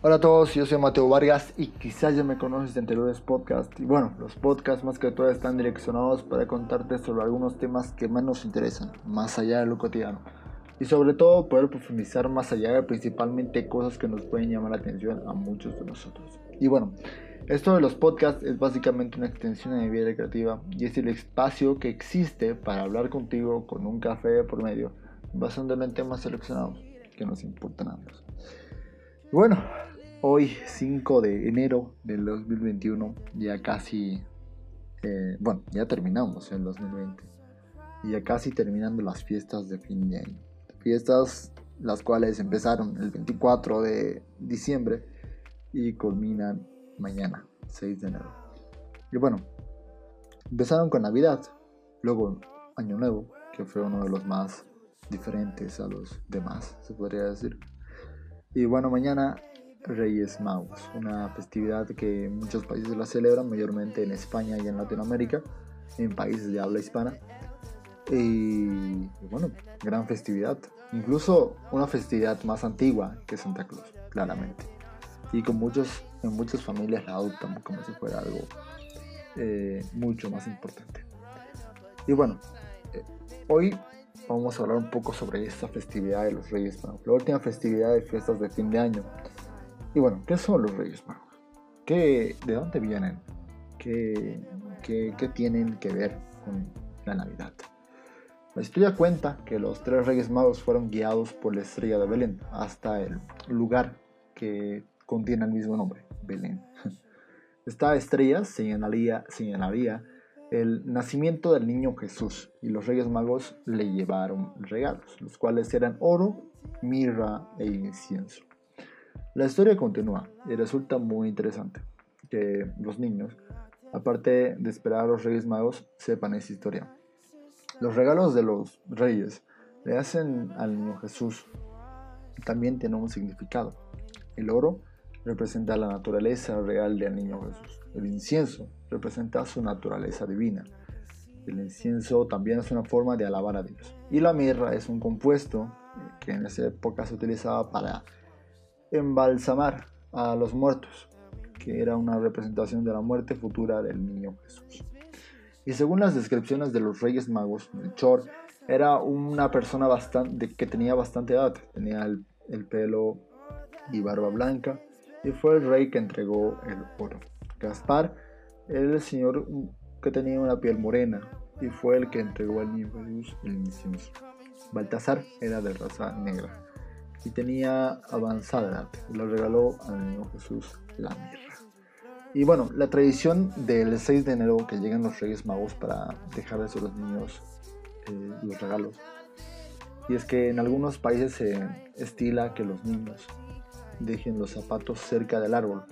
Hola a todos, yo soy Mateo Vargas y quizás ya me conoces de anteriores podcasts. Y bueno, los podcasts más que todo están direccionados para contarte sobre algunos temas que más nos interesan, más allá de lo cotidiano. Y sobre todo poder profundizar más allá de principalmente cosas que nos pueden llamar la atención a muchos de nosotros. Y bueno, esto de los podcasts es básicamente una extensión de mi vida creativa y es el espacio que existe para hablar contigo con un café por medio, basándolo en temas seleccionados que nos importan a ambos. Bueno, hoy 5 de enero del 2021, ya casi, eh, bueno, ya terminamos el 2020 y ya casi terminando las fiestas de fin de año. Fiestas las cuales empezaron el 24 de diciembre y culminan mañana, 6 de enero. Y bueno, empezaron con Navidad, luego Año Nuevo, que fue uno de los más diferentes a los demás, se podría decir. Y bueno, mañana Reyes Magos, una festividad que muchos países la celebran, mayormente en España y en Latinoamérica, en países de habla hispana. Y, bueno, gran festividad. Incluso una festividad más antigua que Santa Claus, claramente. Y con muchos, en muchas familias la adoptan como si fuera algo eh, mucho más importante. Y bueno, eh, hoy vamos a hablar un poco sobre esta festividad de los Reyes Magos, la última festividad de fiestas de fin de año. Y bueno, ¿qué son los Reyes Magos? ¿Qué, ¿De dónde vienen? ¿Qué, qué, qué tienen que ver con la Navidad? La historia cuenta que los tres Reyes Magos fueron guiados por la estrella de Belén hasta el lugar que contiene el mismo nombre, Belén. Esta estrella señalaría, señalaría el nacimiento del niño Jesús y los Reyes Magos le llevaron regalos, los cuales eran oro, mirra e incienso. La historia continúa y resulta muy interesante que los niños, aparte de esperar a los Reyes Magos, sepan esa historia. Los regalos de los reyes le hacen al niño Jesús también tienen un significado. El oro representa la naturaleza real del niño Jesús. El incienso representa su naturaleza divina. El incienso también es una forma de alabar a Dios. Y la mirra es un compuesto que en esa época se utilizaba para embalsamar a los muertos, que era una representación de la muerte futura del niño Jesús. Y según las descripciones de los reyes magos, Melchor era una persona bastante, que tenía bastante edad, tenía el, el pelo y barba blanca, y fue el rey que entregó el oro. Gaspar era el señor que tenía una piel morena y fue el que entregó al niño Jesús el incienso. Baltasar era de raza negra y tenía avanzada edad le regaló al niño Jesús la mirra. Y bueno, la tradición del 6 de enero que llegan los Reyes Magos para dejarles a los niños eh, los regalos. Y es que en algunos países se estila que los niños dejen los zapatos cerca del árbol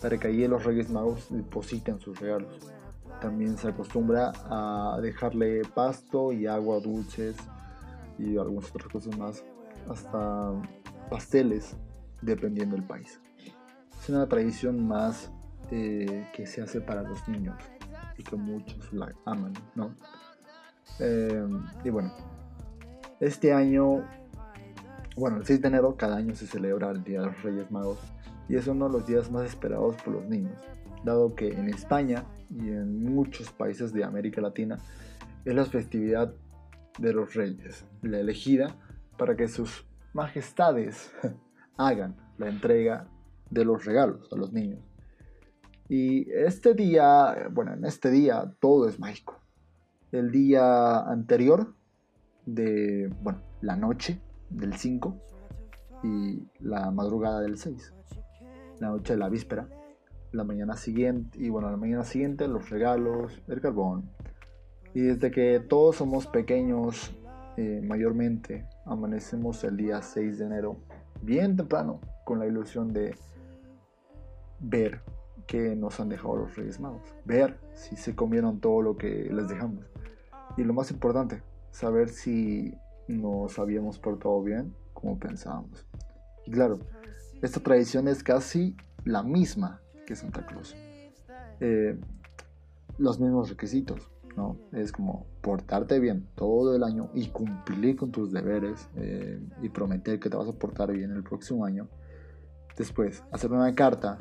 para que allí los Reyes Magos depositen sus regalos. También se acostumbra a dejarle pasto y agua dulces y algunas otras cosas más, hasta pasteles, dependiendo del país. Es una tradición más eh, que se hace para los niños y que muchos la aman, ¿no? Eh, y bueno, este año bueno, el 6 de enero cada año se celebra el Día de los Reyes Magos y es uno de los días más esperados por los niños, dado que en España y en muchos países de América Latina es la festividad de los reyes, la elegida para que sus majestades hagan la entrega de los regalos a los niños. Y este día, bueno, en este día todo es mágico. El día anterior de, bueno, la noche del 5 y la madrugada del 6. La noche de la víspera, la mañana siguiente, y bueno, la mañana siguiente los regalos, el carbón. Y desde que todos somos pequeños, eh, mayormente, amanecemos el día 6 de enero, bien temprano, con la ilusión de ver que nos han dejado los Reyes Magos, ver si se comieron todo lo que les dejamos. Y lo más importante, saber si nos habíamos portado bien como pensábamos. Y claro, esta tradición es casi la misma que Santa Claus. Eh, los mismos requisitos, ¿no? Es como portarte bien todo el año y cumplir con tus deberes eh, y prometer que te vas a portar bien el próximo año. Después, hacer una carta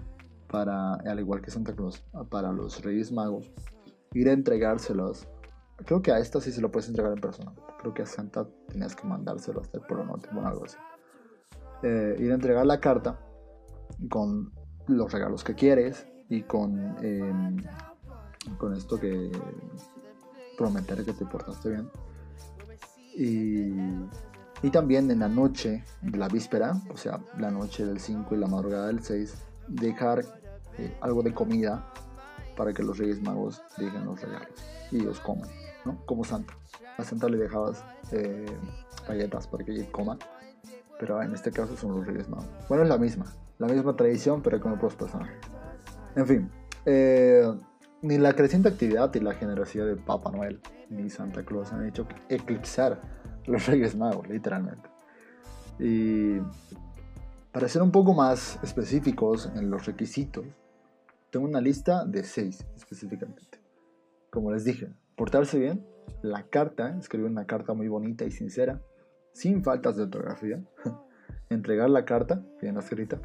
para, al igual que Santa Claus, para los Reyes Magos, ir a entregárselos. Creo que a esta sí se lo puedes entregar en persona. Creo que a Santa tenías que mandárselo hasta el Polo Norte, bueno, algo así. Eh, ir a entregar la carta con los regalos que quieres y con, em, con esto que prometer que te portaste bien. Y, y, también en la noche de la víspera, o sea, la noche del 5 y la madrugada del 6, dejar eh, algo de comida para que los Reyes Magos dejen los regalos y los coman, ¿no? Como Santa. A Santa le dejabas eh, galletas para que ella coma, pero en este caso son los Reyes Magos. Bueno, es la misma, la misma tradición, pero con otros personajes. En fin, eh, ni la creciente actividad y la generosidad de Papá Noel ni Santa Claus han hecho eclipsar los Reyes Magos, literalmente. Y para ser un poco más específicos en los requisitos, tengo una lista de seis específicamente. Como les dije, portarse bien, la carta, escribir una carta muy bonita y sincera, sin faltas de ortografía, entregar la carta bien escrita,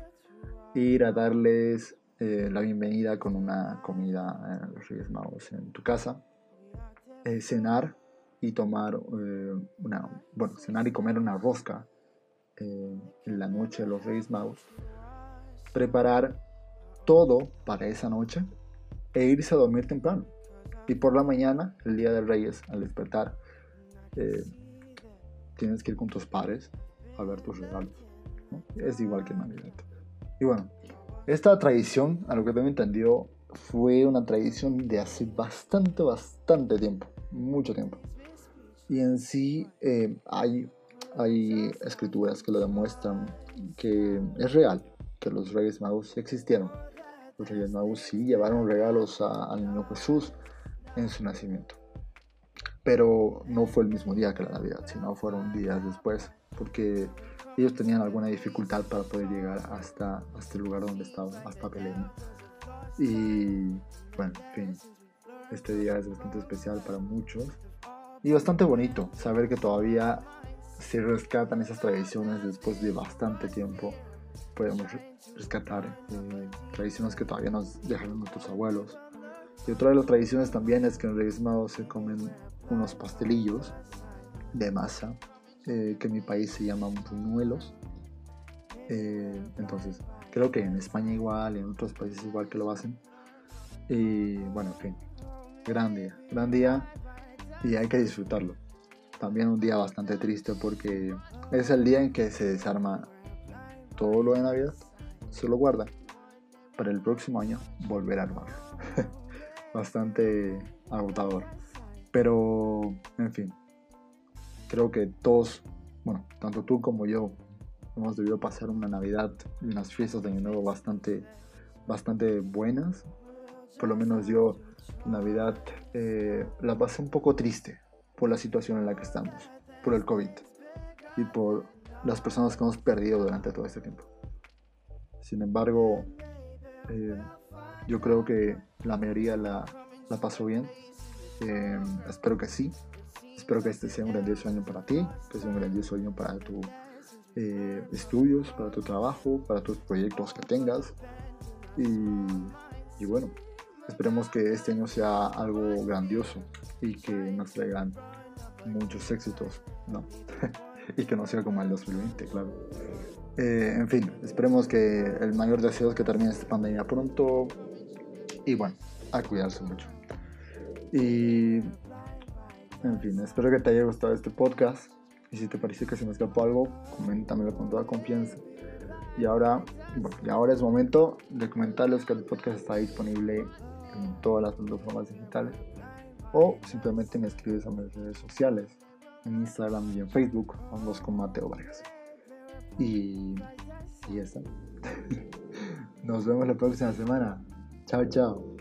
ir a darles eh, la bienvenida con una comida a los Reyes Magos en tu casa, eh, cenar y tomar eh, una, bueno, cenar y comer una rosca en la noche de los Reyes Magos, preparar todo para esa noche e irse a dormir temprano. Y por la mañana, el día de Reyes, al despertar, tienes que ir con tus padres a ver tus regalos. Es igual que Navidad. Y bueno, esta tradición, a lo que tengo entendido, fue una tradición de hace bastante, bastante tiempo, mucho tiempo. Y en sí eh, hay, hay escrituras que lo demuestran que es real, que los Reyes Magos existieron. Los Reyes Magos sí llevaron regalos al niño Jesús en su nacimiento. Pero no fue el mismo día que la Navidad, sino fueron días después, porque ellos tenían alguna dificultad para poder llegar hasta, hasta el lugar donde estaban, hasta Belén. Y bueno, en fin, este día es bastante especial para muchos y bastante bonito saber que todavía se rescatan esas tradiciones después de bastante tiempo. Podemos rescatar eh, tradiciones que todavía nos dejaron nuestros abuelos. Y otra de las tradiciones también es que en Reyes Magos se comen unos pastelillos de masa eh, que en mi país se llaman buñuelos. Eh, entonces, creo que en España igual, en otros países igual que lo hacen. Y bueno, en fin, gran día, gran día y hay que disfrutarlo. También un día bastante triste porque es el día en que se desarma todo lo de Navidad, se lo guarda para el próximo año volver a armarlo. bastante agotador. Pero, en fin, creo que todos, bueno, tanto tú como yo, hemos debido pasar una Navidad y unas fiestas de Año Nuevo bastante, bastante buenas. Por lo menos yo, Navidad, eh, la pasé un poco triste por la situación en la que estamos, por el COVID y por las personas que hemos perdido durante todo este tiempo. Sin embargo, eh, yo creo que la mayoría la, la pasó bien. Eh, espero que sí. Espero que este sea un grandioso año para ti, que sea un grandioso año para tus eh, estudios, para tu trabajo, para tus proyectos que tengas. Y, bueno, esperemos que este año sea algo grandioso y que nos traigan muchos éxitos, ¿no? y que no sea como el 2020, claro. Eh, en fin, esperemos que el mayor deseo es que termine esta pandemia pronto y bueno, a cuidarse mucho. Y en fin, espero que te haya gustado este podcast. Y si te parece que se me escapó algo, coméntamelo con toda confianza. Y ahora, bueno, y ahora es momento de comentarles que el podcast está disponible en todas las plataformas digitales. O simplemente me escribes a mis redes sociales, Instagram y en Facebook, ambos con Mateo Vargas. Y, y ya está. Nos vemos la próxima semana. Chao, chao.